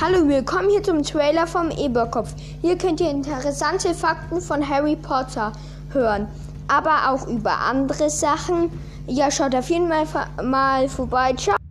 Hallo, willkommen hier zum Trailer vom Eberkopf. Hier könnt ihr interessante Fakten von Harry Potter hören, aber auch über andere Sachen. Ja, schaut auf jeden Fall mal vorbei. Ciao.